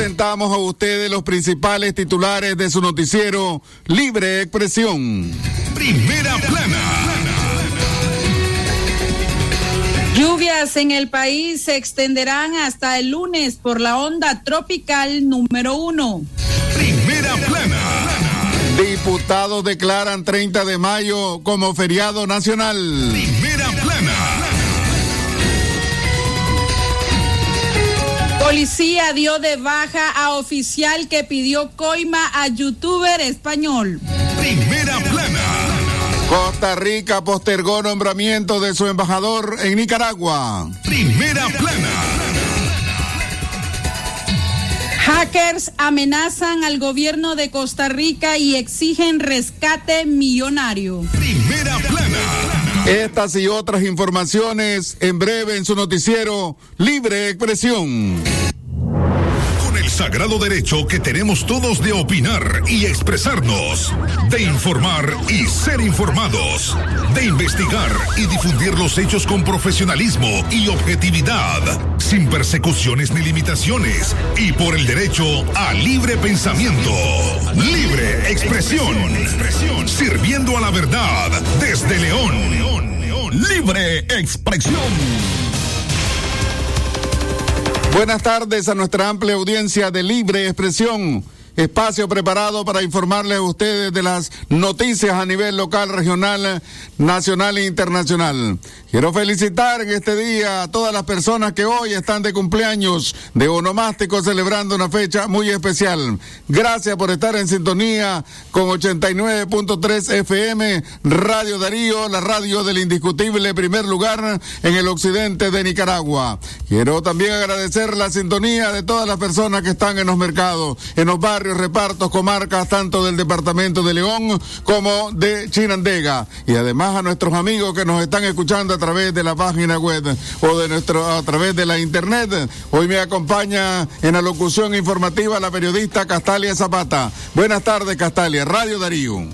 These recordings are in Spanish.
presentamos a ustedes los principales titulares de su noticiero Libre Expresión. Primera plana. Lluvias en el país se extenderán hasta el lunes por la onda tropical número uno. Primera plana. Diputados declaran 30 de mayo como feriado nacional. Policía dio de baja a oficial que pidió coima a youtuber español. Primera plana. Costa Rica postergó nombramiento de su embajador en Nicaragua. Primera plana. Hackers amenazan al gobierno de Costa Rica y exigen rescate millonario. Primera plana. Estas y otras informaciones en breve en su noticiero Libre Expresión. Con el sagrado derecho que tenemos todos de opinar y expresarnos, de informar y ser informados, de investigar y difundir los hechos con profesionalismo y objetividad, sin persecuciones ni limitaciones, y por el derecho a libre pensamiento, libre expresión, sirviendo a la verdad desde León. Libre expresión. Buenas tardes a nuestra amplia audiencia de Libre Expresión. Espacio preparado para informarles a ustedes de las noticias a nivel local, regional, nacional e internacional. Quiero felicitar en este día a todas las personas que hoy están de cumpleaños de onomástico celebrando una fecha muy especial. Gracias por estar en sintonía con 89.3 FM, Radio Darío, la radio del indiscutible primer lugar en el occidente de Nicaragua. Quiero también agradecer la sintonía de todas las personas que están en los mercados, en los barrios, repartos, comarcas, tanto del departamento de León como de Chinandega. Y además a nuestros amigos que nos están escuchando a través de la página web o de nuestro, a través de la internet. Hoy me acompaña en la locución informativa la periodista Castalia Zapata. Buenas tardes, Castalia. Radio Darío.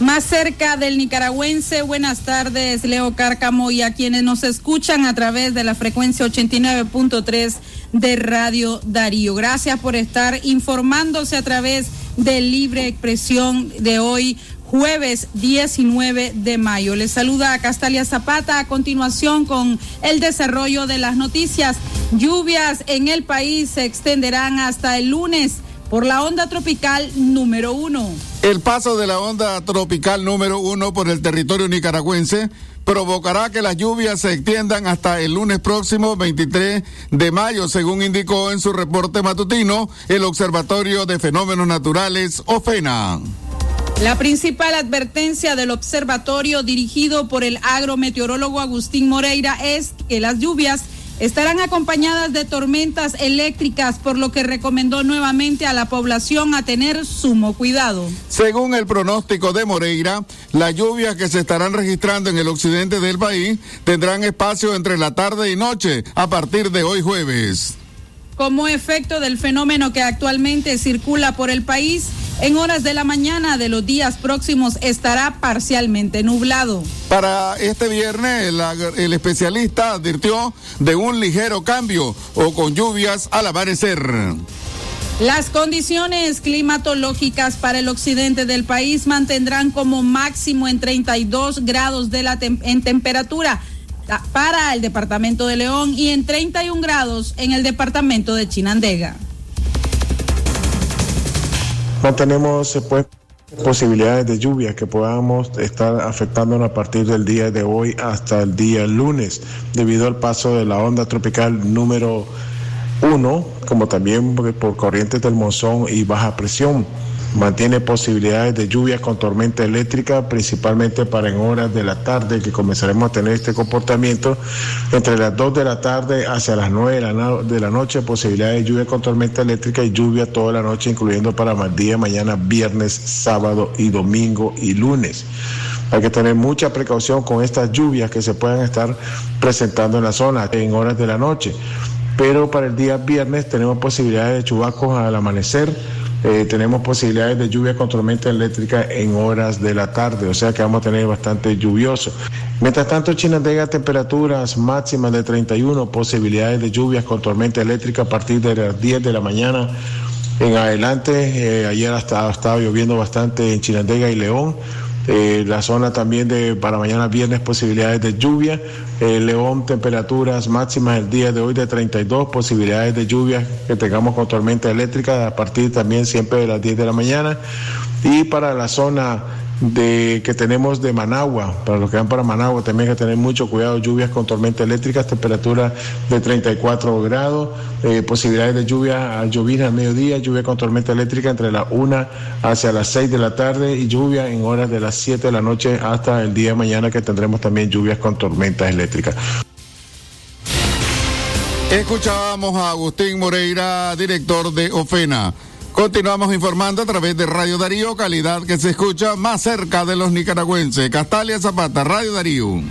Más cerca del nicaragüense, buenas tardes, Leo Cárcamo, y a quienes nos escuchan a través de la frecuencia 89.3 de Radio Darío. Gracias por estar informándose a través de Libre Expresión de hoy, jueves 19 de mayo. Les saluda a Castalia Zapata a continuación con el desarrollo de las noticias. Lluvias en el país se extenderán hasta el lunes por la onda tropical número uno. El paso de la onda tropical número uno por el territorio nicaragüense provocará que las lluvias se extiendan hasta el lunes próximo 23 de mayo, según indicó en su reporte matutino el Observatorio de Fenómenos Naturales, OFENA. La principal advertencia del observatorio dirigido por el agrometeorólogo Agustín Moreira es que las lluvias estarán acompañadas de tormentas eléctricas, por lo que recomendó nuevamente a la población a tener sumo cuidado. Según el pronóstico de Moreira, las lluvias que se estarán registrando en el occidente del país tendrán espacio entre la tarde y noche a partir de hoy jueves. Como efecto del fenómeno que actualmente circula por el país, en horas de la mañana de los días próximos estará parcialmente nublado. Para este viernes, el, el, especialista advirtió de un ligero cambio o con lluvias al amanecer. Las condiciones climatológicas para el occidente del país mantendrán como máximo en 32 grados de la tem en temperatura para el departamento de León y en 31 grados en el departamento de Chinandega. No tenemos pues, posibilidades de lluvia que podamos estar afectándonos a partir del día de hoy hasta el día lunes, debido al paso de la onda tropical número uno, como también por corrientes del monzón y baja presión. Mantiene posibilidades de lluvia con tormenta eléctrica, principalmente para en horas de la tarde, que comenzaremos a tener este comportamiento. Entre las 2 de la tarde hacia las 9 de la, de la noche, posibilidades de lluvia con tormenta eléctrica y lluvia toda la noche, incluyendo para el día mañana, viernes, sábado y domingo y lunes. Hay que tener mucha precaución con estas lluvias que se puedan estar presentando en la zona en horas de la noche. Pero para el día viernes tenemos posibilidades de chubascos al amanecer eh, tenemos posibilidades de lluvia con tormenta eléctrica en horas de la tarde, o sea que vamos a tener bastante lluvioso. Mientras tanto, Chinandega, temperaturas máximas de 31, posibilidades de lluvias con tormenta eléctrica a partir de las 10 de la mañana en adelante. Eh, ayer hasta estaba lloviendo bastante en Chinandega y León. Eh, la zona también de para mañana viernes posibilidades de lluvia. Eh, León, temperaturas máximas el día de hoy de 32, posibilidades de lluvia que tengamos con tormenta eléctrica a partir también siempre de las 10 de la mañana. Y para la zona de que tenemos de Managua, para los que van para Managua también hay que tener mucho cuidado, lluvias con tormenta eléctrica, temperatura de 34 grados, eh, posibilidades de lluvia, llovizna al mediodía, lluvia con tormenta eléctrica entre la 1 hacia las 6 de la tarde y lluvia en horas de las 7 de la noche hasta el día de mañana que tendremos también lluvias con tormentas eléctricas. Escuchábamos a Agustín Moreira, director de OFENA. Continuamos informando a través de Radio Darío, calidad que se escucha más cerca de los nicaragüenses. Castalia Zapata, Radio Darío.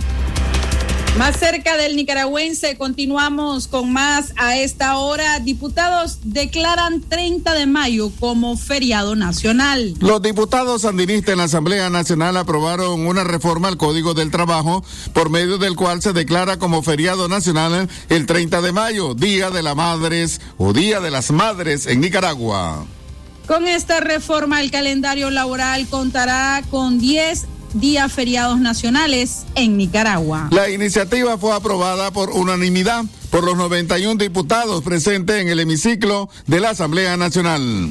Más cerca del nicaragüense, continuamos con más a esta hora. Diputados declaran 30 de mayo como feriado nacional. Los diputados sandinistas en la Asamblea Nacional aprobaron una reforma al Código del Trabajo por medio del cual se declara como feriado nacional el 30 de mayo, Día de las Madres o Día de las Madres en Nicaragua. Con esta reforma el calendario laboral contará con 10 días feriados nacionales en Nicaragua. La iniciativa fue aprobada por unanimidad por los 91 diputados presentes en el hemiciclo de la Asamblea Nacional.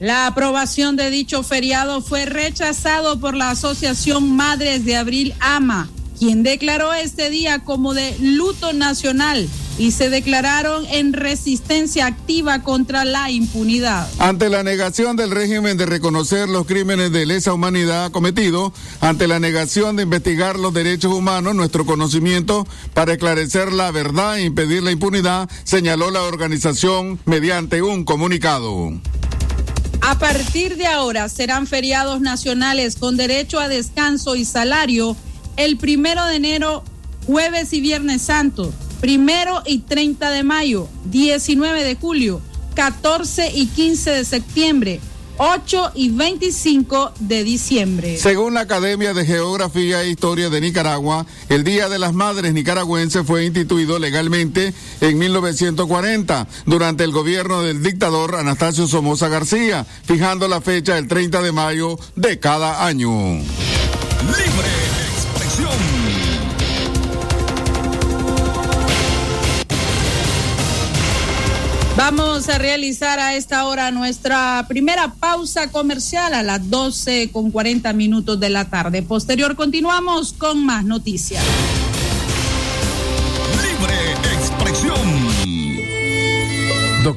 La aprobación de dicho feriado fue rechazado por la Asociación Madres de Abril AMA, quien declaró este día como de luto nacional y se declararon en resistencia activa contra la impunidad. Ante la negación del régimen de reconocer los crímenes de lesa humanidad cometidos, ante la negación de investigar los derechos humanos, nuestro conocimiento para esclarecer la verdad e impedir la impunidad, señaló la organización mediante un comunicado. A partir de ahora serán feriados nacionales con derecho a descanso y salario el primero de enero, jueves y viernes santo primero y 30 de mayo, 19 de julio, 14 y 15 de septiembre, 8 y 25 de diciembre. Según la Academia de Geografía e Historia de Nicaragua, el Día de las Madres Nicaragüenses fue instituido legalmente en 1940 durante el gobierno del dictador Anastasio Somoza García, fijando la fecha del 30 de mayo de cada año. Libre expresión. Vamos a realizar a esta hora nuestra primera pausa comercial a las 12 con 40 minutos de la tarde. Posterior continuamos con más noticias.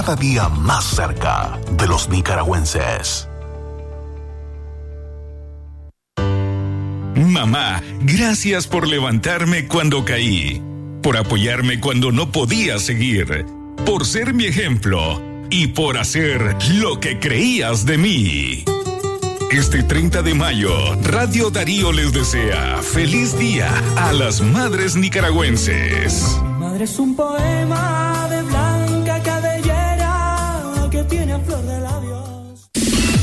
cada día más cerca de los nicaragüenses. Mamá, gracias por levantarme cuando caí, por apoyarme cuando no podía seguir, por ser mi ejemplo y por hacer lo que creías de mí. Este 30 de mayo, Radio Darío les desea feliz día a las madres nicaragüenses. Mi madre es un poema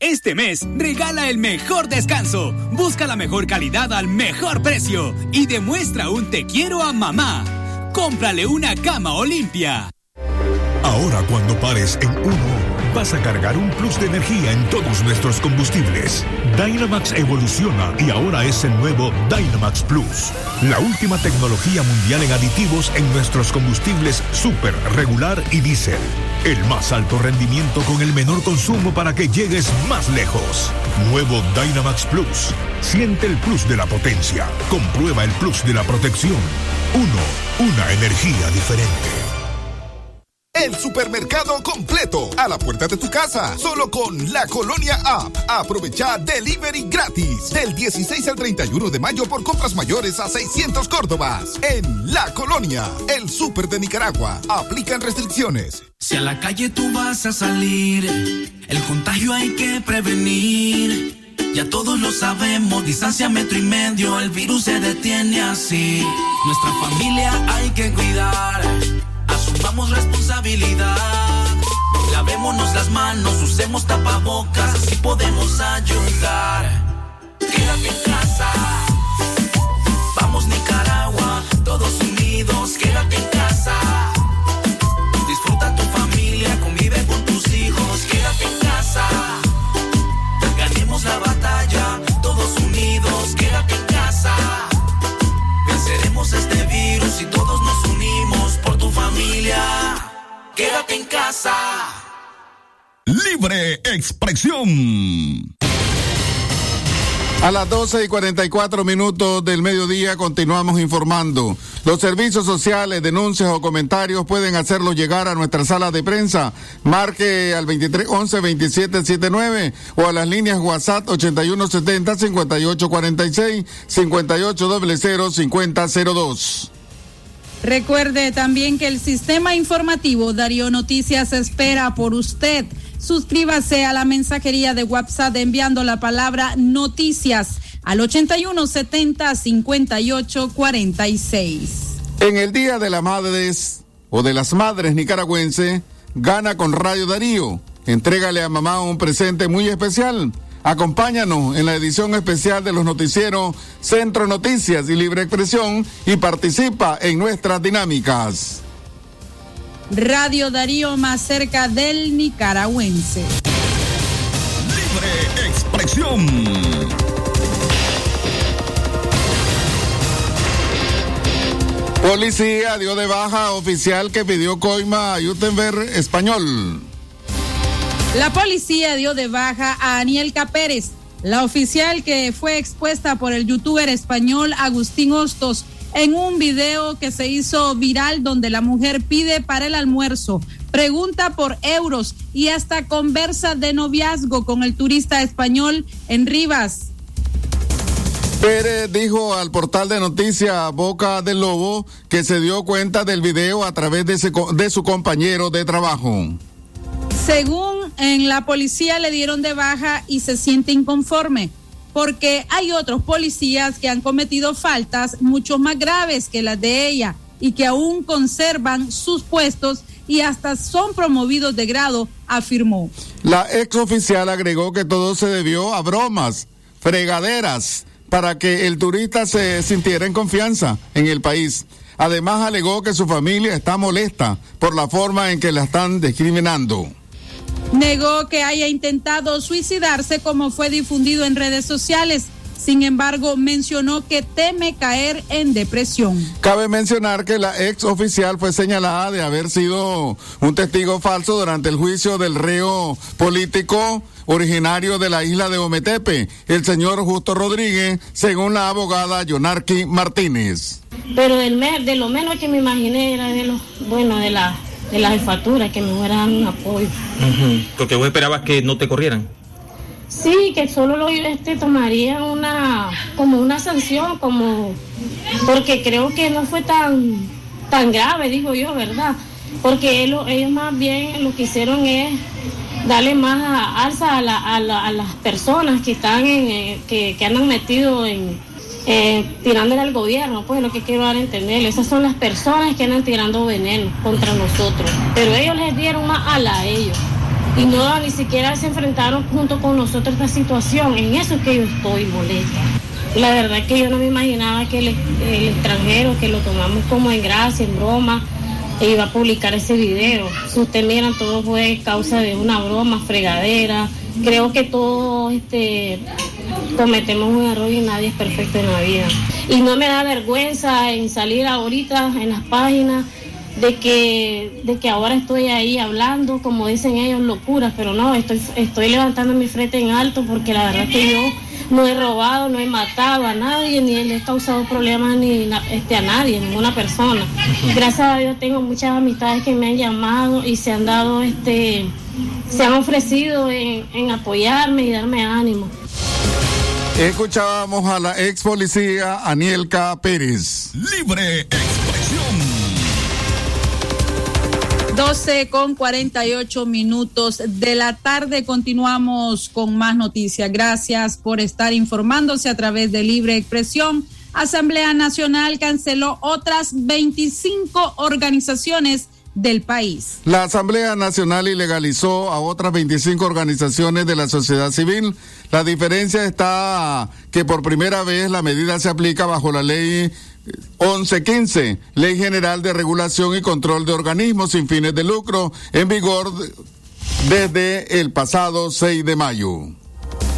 Este mes regala el mejor descanso, busca la mejor calidad al mejor precio y demuestra un te quiero a mamá. Cómprale una cama Olimpia. Ahora cuando pares en uno vas a cargar un plus de energía en todos nuestros combustibles. Dynamax evoluciona y ahora es el nuevo Dynamax Plus. La última tecnología mundial en aditivos en nuestros combustibles super, regular y diésel. El más alto rendimiento con el menor consumo para que llegues más lejos. Nuevo Dynamax Plus. Siente el plus de la potencia. Comprueba el plus de la protección. Uno, una energía diferente. El supermercado completo a la puerta de tu casa, solo con la Colonia App. Aprovecha delivery gratis del 16 al 31 de mayo por compras mayores a 600 Córdobas. En La Colonia, el super de Nicaragua. Aplican restricciones. Si a la calle tú vas a salir, el contagio hay que prevenir. Ya todos lo sabemos, distancia metro y medio, el virus se detiene así. Nuestra familia hay que cuidar asumamos responsabilidad. Lavémonos las manos, usemos tapabocas, así podemos ayudar. Quédate en. A las 12 y 44 minutos del mediodía continuamos informando. Los servicios sociales, denuncias o comentarios pueden hacerlo llegar a nuestra sala de prensa. Marque al 23 11 27 79 o a las líneas WhatsApp 81 70 58 46 58 00 50 02. Recuerde también que el sistema informativo Darío Noticias espera por usted. Suscríbase a la mensajería de WhatsApp enviando la palabra noticias al 8170 5846. En el Día de las Madres o de las Madres nicaragüenses, gana con Radio Darío. Entrégale a mamá un presente muy especial. Acompáñanos en la edición especial de los noticieros Centro Noticias y Libre Expresión y participa en nuestras dinámicas. Radio Darío más cerca del nicaragüense. Libre Expresión. Policía dio de baja oficial que pidió coima a Jutenberg español. La policía dio de baja a Anielka Pérez, la oficial que fue expuesta por el youtuber español Agustín Hostos en un video que se hizo viral donde la mujer pide para el almuerzo, pregunta por euros y hasta conversa de noviazgo con el turista español en Rivas. Pérez dijo al portal de noticias Boca del Lobo que se dio cuenta del video a través de, de su compañero de trabajo. Según en la policía le dieron de baja y se siente inconforme porque hay otros policías que han cometido faltas mucho más graves que las de ella y que aún conservan sus puestos y hasta son promovidos de grado, afirmó. La ex oficial agregó que todo se debió a bromas, fregaderas, para que el turista se sintiera en confianza en el país. Además alegó que su familia está molesta por la forma en que la están discriminando. Negó que haya intentado suicidarse como fue difundido en redes sociales. Sin embargo, mencionó que teme caer en depresión. Cabe mencionar que la ex oficial fue señalada de haber sido un testigo falso durante el juicio del reo político originario de la isla de Ometepe, el señor Justo Rodríguez, según la abogada Yonarqui Martínez. Pero del de lo menos que me imaginé era de lo bueno de la de la jefatura, que me fueran un apoyo. Porque vos esperabas que no te corrieran. Sí, que solo lo este, tomaría una, como una sanción, como, porque creo que no fue tan, tan grave, digo yo, ¿verdad? Porque ellos, más bien lo que hicieron es darle más alza a, las personas que están en, eh, que, que andan metido en, eh, tirándole al gobierno, pues lo que quiero dar a entender. Esas son las personas que andan tirando veneno contra nosotros. Pero ellos les dieron más ala a ellos. Y no ni siquiera se enfrentaron junto con nosotros esta situación. En eso es que yo estoy molesta. La verdad es que yo no me imaginaba que el, extranjero, que lo tomamos como en gracia, en broma, iba a publicar ese video. Si ustedes miran, todo fue causa de una broma, fregadera. Creo que todo este cometemos un error y nadie es perfecto en la vida. Y no me da vergüenza en salir ahorita en las páginas de que, de que ahora estoy ahí hablando, como dicen ellos, locuras, pero no, estoy, estoy levantando mi frente en alto porque la verdad que yo no he robado, no he matado a nadie, ni le he causado problemas ni este, a nadie, ninguna persona. Gracias a Dios tengo muchas amistades que me han llamado y se han dado, este, se han ofrecido en, en apoyarme y darme ánimo. Escuchábamos a la ex policía Anielka Pérez. Libre expresión. 12 con 48 minutos de la tarde. Continuamos con más noticias. Gracias por estar informándose a través de Libre Expresión. Asamblea Nacional canceló otras 25 organizaciones del país. La Asamblea Nacional ilegalizó a otras 25 organizaciones de la sociedad civil. La diferencia está que por primera vez la medida se aplica bajo la ley 1115, Ley General de Regulación y Control de Organismos sin fines de lucro, en vigor desde el pasado 6 de mayo.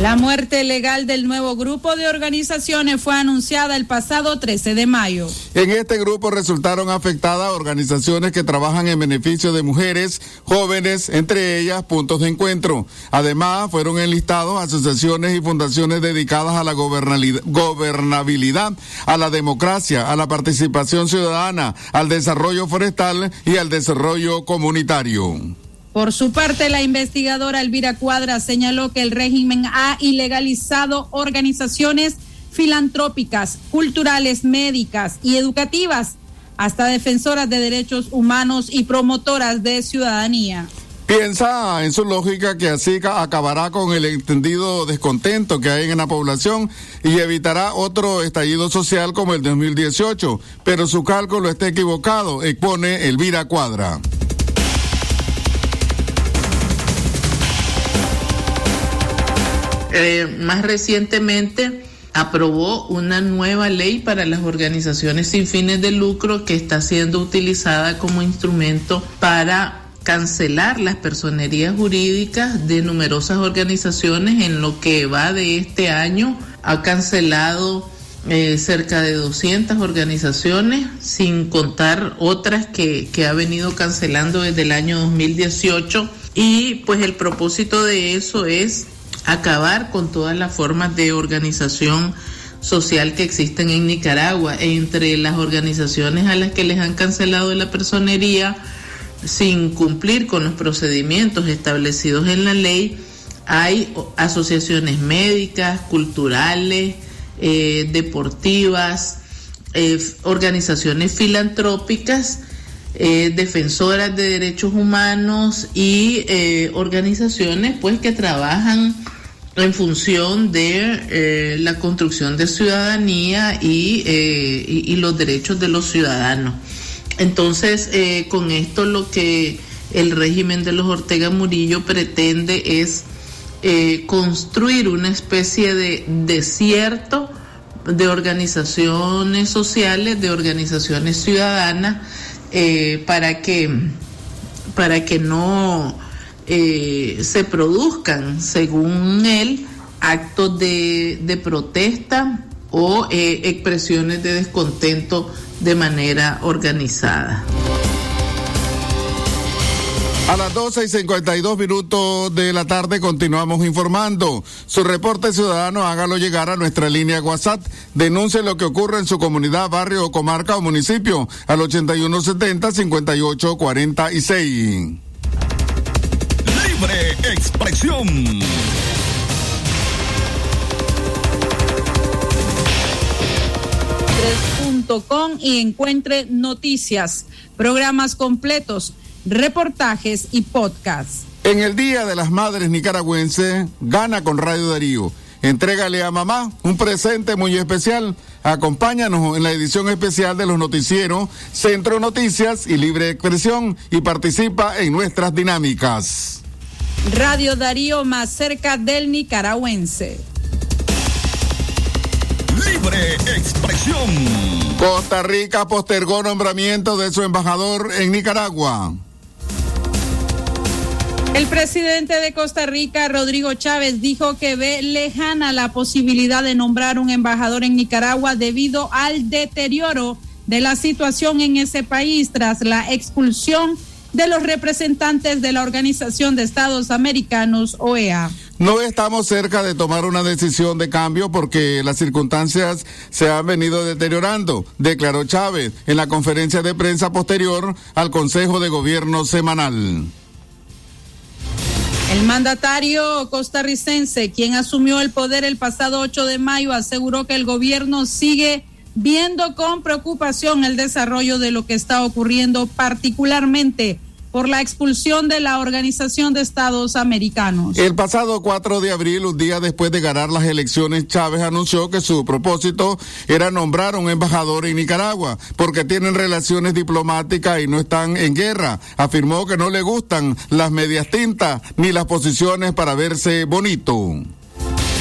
La muerte legal del nuevo grupo de organizaciones fue anunciada el pasado 13 de mayo. En este grupo resultaron afectadas organizaciones que trabajan en beneficio de mujeres, jóvenes, entre ellas puntos de encuentro. Además, fueron enlistados asociaciones y fundaciones dedicadas a la gobernabilidad, a la democracia, a la participación ciudadana, al desarrollo forestal y al desarrollo comunitario. Por su parte, la investigadora Elvira Cuadra señaló que el régimen ha ilegalizado organizaciones filantrópicas, culturales, médicas y educativas, hasta defensoras de derechos humanos y promotoras de ciudadanía. Piensa en su lógica que así acabará con el entendido descontento que hay en la población y evitará otro estallido social como el 2018, pero su cálculo está equivocado, expone Elvira Cuadra. Eh, más recientemente aprobó una nueva ley para las organizaciones sin fines de lucro que está siendo utilizada como instrumento para cancelar las personerías jurídicas de numerosas organizaciones en lo que va de este año. Ha cancelado eh, cerca de 200 organizaciones, sin contar otras que, que ha venido cancelando desde el año 2018. Y pues el propósito de eso es acabar con todas las formas de organización social que existen en Nicaragua. Entre las organizaciones a las que les han cancelado la personería sin cumplir con los procedimientos establecidos en la ley, hay asociaciones médicas, culturales, eh, deportivas, eh, organizaciones filantrópicas, eh, defensoras de derechos humanos y organizaciones pues que trabajan en función de eh, la construcción de ciudadanía y, eh, y, los derechos de los ciudadanos. Entonces, eh, con esto lo que el régimen de los Ortega Murillo pretende es construir una especie de desierto de organizaciones sociales, de organizaciones ciudadanas, para que para que no eh, se produzcan, según él, actos de, de protesta o eh, expresiones de descontento de manera organizada. A las 12 y 52 minutos de la tarde continuamos informando. Su reporte ciudadano hágalo llegar a nuestra línea WhatsApp. Denuncie lo que ocurre en su comunidad, barrio, comarca o municipio al 8170-5846. Libre expresión. .com y encuentre noticias, programas completos reportajes y podcasts. En el Día de las Madres Nicaragüenses, gana con Radio Darío. Entrégale a mamá un presente muy especial. Acompáñanos en la edición especial de los noticieros Centro Noticias y Libre Expresión y participa en nuestras dinámicas. Radio Darío más cerca del nicaragüense. Libre expresión. Costa Rica postergó nombramiento de su embajador en Nicaragua. El presidente de Costa Rica, Rodrigo Chávez, dijo que ve lejana la posibilidad de nombrar un embajador en Nicaragua debido al deterioro de la situación en ese país tras la expulsión de los representantes de la Organización de Estados Americanos, OEA. No estamos cerca de tomar una decisión de cambio porque las circunstancias se han venido deteriorando, declaró Chávez en la conferencia de prensa posterior al Consejo de Gobierno semanal. El mandatario costarricense, quien asumió el poder el pasado 8 de mayo, aseguró que el gobierno sigue viendo con preocupación el desarrollo de lo que está ocurriendo, particularmente por la expulsión de la Organización de Estados Americanos. El pasado 4 de abril, un día después de ganar las elecciones, Chávez anunció que su propósito era nombrar un embajador en Nicaragua, porque tienen relaciones diplomáticas y no están en guerra. Afirmó que no le gustan las medias tintas ni las posiciones para verse bonito.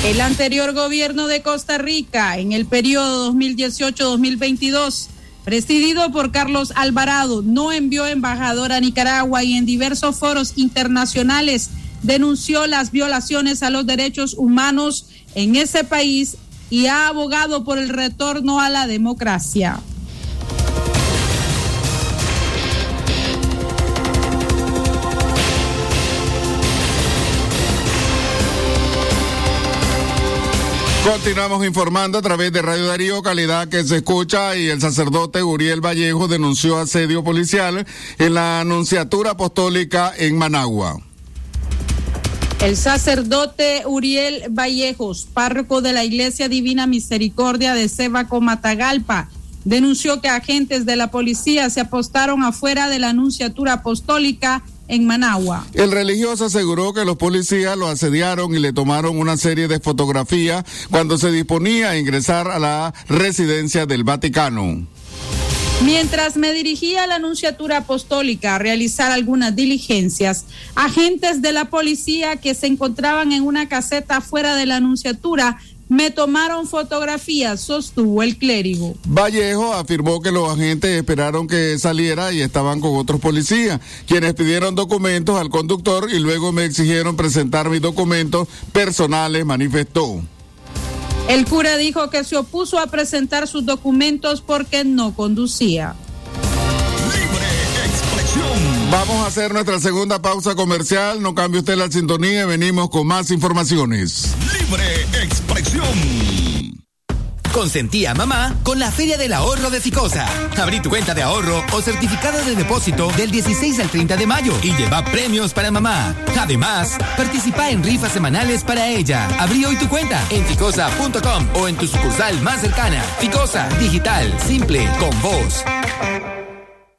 El anterior gobierno de Costa Rica, en el periodo 2018-2022, presidido por Carlos Alvarado, no envió embajador a Nicaragua y en diversos foros internacionales denunció las violaciones a los derechos humanos en ese país y ha abogado por el retorno a la democracia. Continuamos informando a través de Radio Darío, calidad que se escucha, y el sacerdote Uriel Vallejo denunció asedio policial en la Anunciatura Apostólica en Managua. El sacerdote Uriel Vallejos, párroco de la Iglesia Divina Misericordia de Sebaco Matagalpa, denunció que agentes de la policía se apostaron afuera de la Anunciatura Apostólica en Managua. El religioso aseguró que los policías lo asediaron y le tomaron una serie de fotografías cuando se disponía a ingresar a la residencia del Vaticano. Mientras me dirigía a la Anunciatura Apostólica a realizar algunas diligencias, agentes de la policía que se encontraban en una caseta fuera de la Anunciatura me tomaron fotografías, sostuvo el clérigo. Vallejo afirmó que los agentes esperaron que saliera y estaban con otros policías, quienes pidieron documentos al conductor y luego me exigieron presentar mis documentos personales, manifestó. El cura dijo que se opuso a presentar sus documentos porque no conducía. Vamos a hacer nuestra segunda pausa comercial. No cambie usted la sintonía y venimos con más informaciones. Libre expresión. Consentía a mamá con la Feria del Ahorro de Ficosa. Abrí tu cuenta de ahorro o certificado de depósito del 16 al 30 de mayo y lleva premios para mamá. Además, participa en rifas semanales para ella. Abrí hoy tu cuenta en ficosa.com o en tu sucursal más cercana. Ficosa, digital, simple, con voz.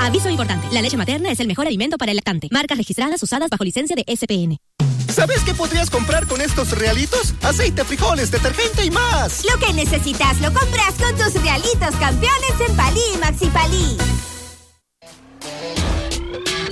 Aviso importante, la leche materna es el mejor alimento para el lactante. Marcas registradas usadas bajo licencia de SPN. ¿Sabes qué podrías comprar con estos realitos? Aceite, frijoles, detergente y más. Lo que necesitas lo compras con tus realitos campeones en Palí y Maxi Palí.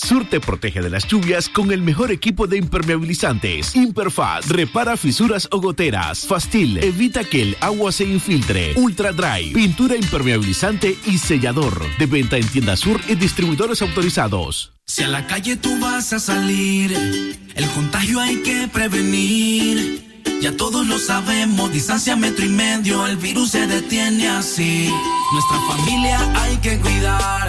Sur te protege de las lluvias con el mejor equipo de impermeabilizantes. Imperfast repara fisuras o goteras. Fastil evita que el agua se infiltre. Ultra Dry, pintura impermeabilizante y sellador. De venta en tienda Sur y distribuidores autorizados. Si a la calle tú vas a salir, el contagio hay que prevenir. Ya todos lo sabemos, distancia metro y medio, el virus se detiene así. Nuestra familia hay que cuidar,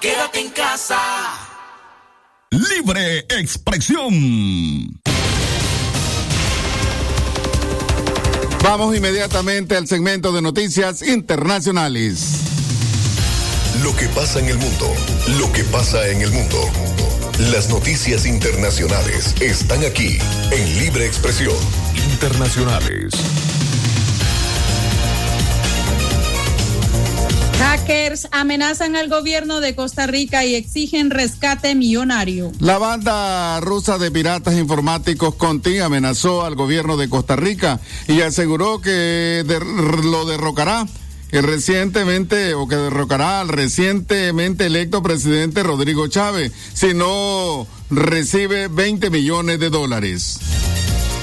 Quédate en casa. Libre expresión. Vamos inmediatamente al segmento de noticias internacionales. Lo que pasa en el mundo, lo que pasa en el mundo. Las noticias internacionales están aquí en Libre Expresión. Internacionales. Hackers amenazan al gobierno de Costa Rica y exigen rescate millonario. La banda rusa de piratas informáticos Conti amenazó al gobierno de Costa Rica y aseguró que lo derrocará que recientemente o que derrocará al recientemente electo presidente Rodrigo Chávez si no recibe 20 millones de dólares.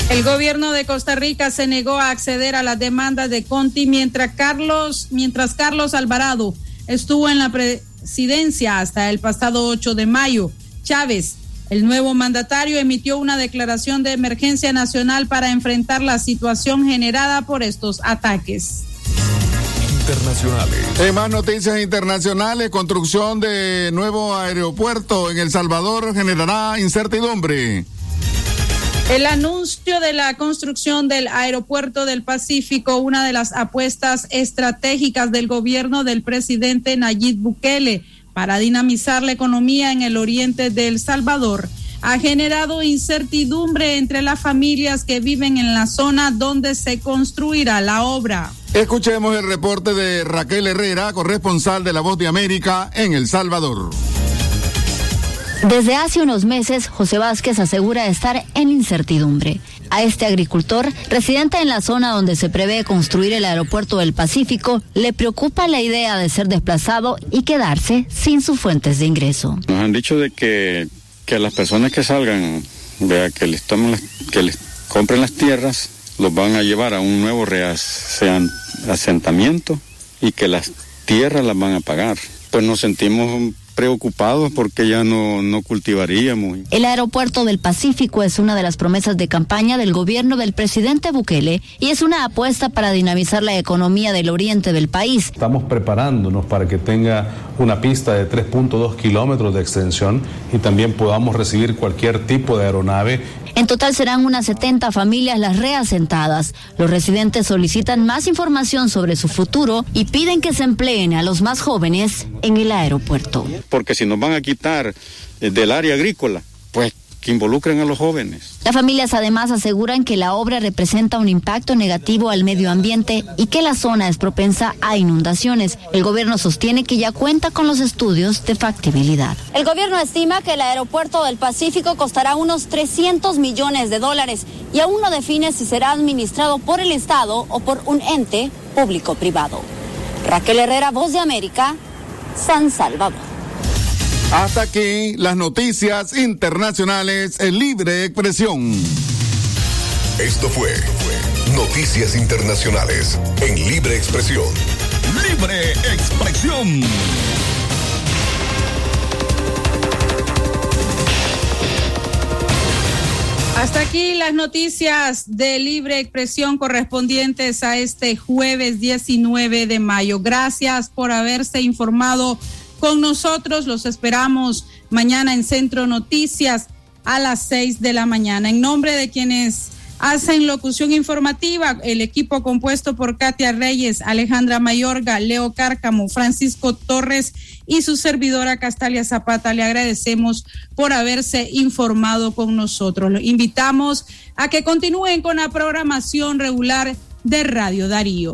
El gobierno de Costa Rica se negó a acceder a las demandas de Conti mientras Carlos, mientras Carlos Alvarado estuvo en la presidencia hasta el pasado 8 de mayo. Chávez, el nuevo mandatario, emitió una declaración de emergencia nacional para enfrentar la situación generada por estos ataques. Internacionales. En más noticias internacionales, construcción de nuevo aeropuerto en El Salvador generará incertidumbre. El anuncio de la construcción del aeropuerto del Pacífico, una de las apuestas estratégicas del gobierno del presidente Nayib Bukele para dinamizar la economía en el oriente de El Salvador, ha generado incertidumbre entre las familias que viven en la zona donde se construirá la obra. Escuchemos el reporte de Raquel Herrera, corresponsal de La Voz de América en El Salvador. Desde hace unos meses, José Vázquez asegura estar en incertidumbre. A este agricultor, residente en la zona donde se prevé construir el aeropuerto del Pacífico, le preocupa la idea de ser desplazado y quedarse sin sus fuentes de ingreso. Nos han dicho de que, que las personas que salgan, vea, que les tomen las- que les compren las tierras, los van a llevar a un nuevo reasentamiento y que las tierras las van a pagar. Pues nos sentimos preocupados porque ya no, no cultivaríamos. El aeropuerto del Pacífico es una de las promesas de campaña del gobierno del presidente Bukele y es una apuesta para dinamizar la economía del oriente del país. Estamos preparándonos para que tenga una pista de 3.2 kilómetros de extensión y también podamos recibir cualquier tipo de aeronave En total serán unas 70 familias las reasentadas. Los residentes solicitan más información sobre su futuro y piden que se empleen a los más jóvenes en el aeropuerto. Porque si nos van a quitar eh, del área agrícola, pues que involucren a los jóvenes. Las familias además aseguran que la obra representa un impacto negativo al medio ambiente y que la zona es propensa a inundaciones. El gobierno sostiene que ya cuenta con los estudios de factibilidad. El gobierno estima que el aeropuerto del Pacífico costará unos 300 millones de dólares y aún no define si será administrado por el Estado o por un ente público-privado. Raquel Herrera, Voz de América, San Salvador. Hasta aquí las noticias internacionales en libre expresión. Esto fue Noticias Internacionales en Libre Expresión. Libre expresión. Hasta aquí las noticias de libre expresión correspondientes a este jueves 19 de mayo. Gracias por haberse informado con nosotros. Los esperamos mañana en Centro Noticias a las 6 de la mañana. En nombre de quienes Hacen locución informativa el equipo compuesto por Katia Reyes, Alejandra Mayorga, Leo Cárcamo, Francisco Torres y su servidora Castalia Zapata. Le agradecemos por haberse informado con nosotros. Los invitamos a que continúen con la programación regular de Radio Darío.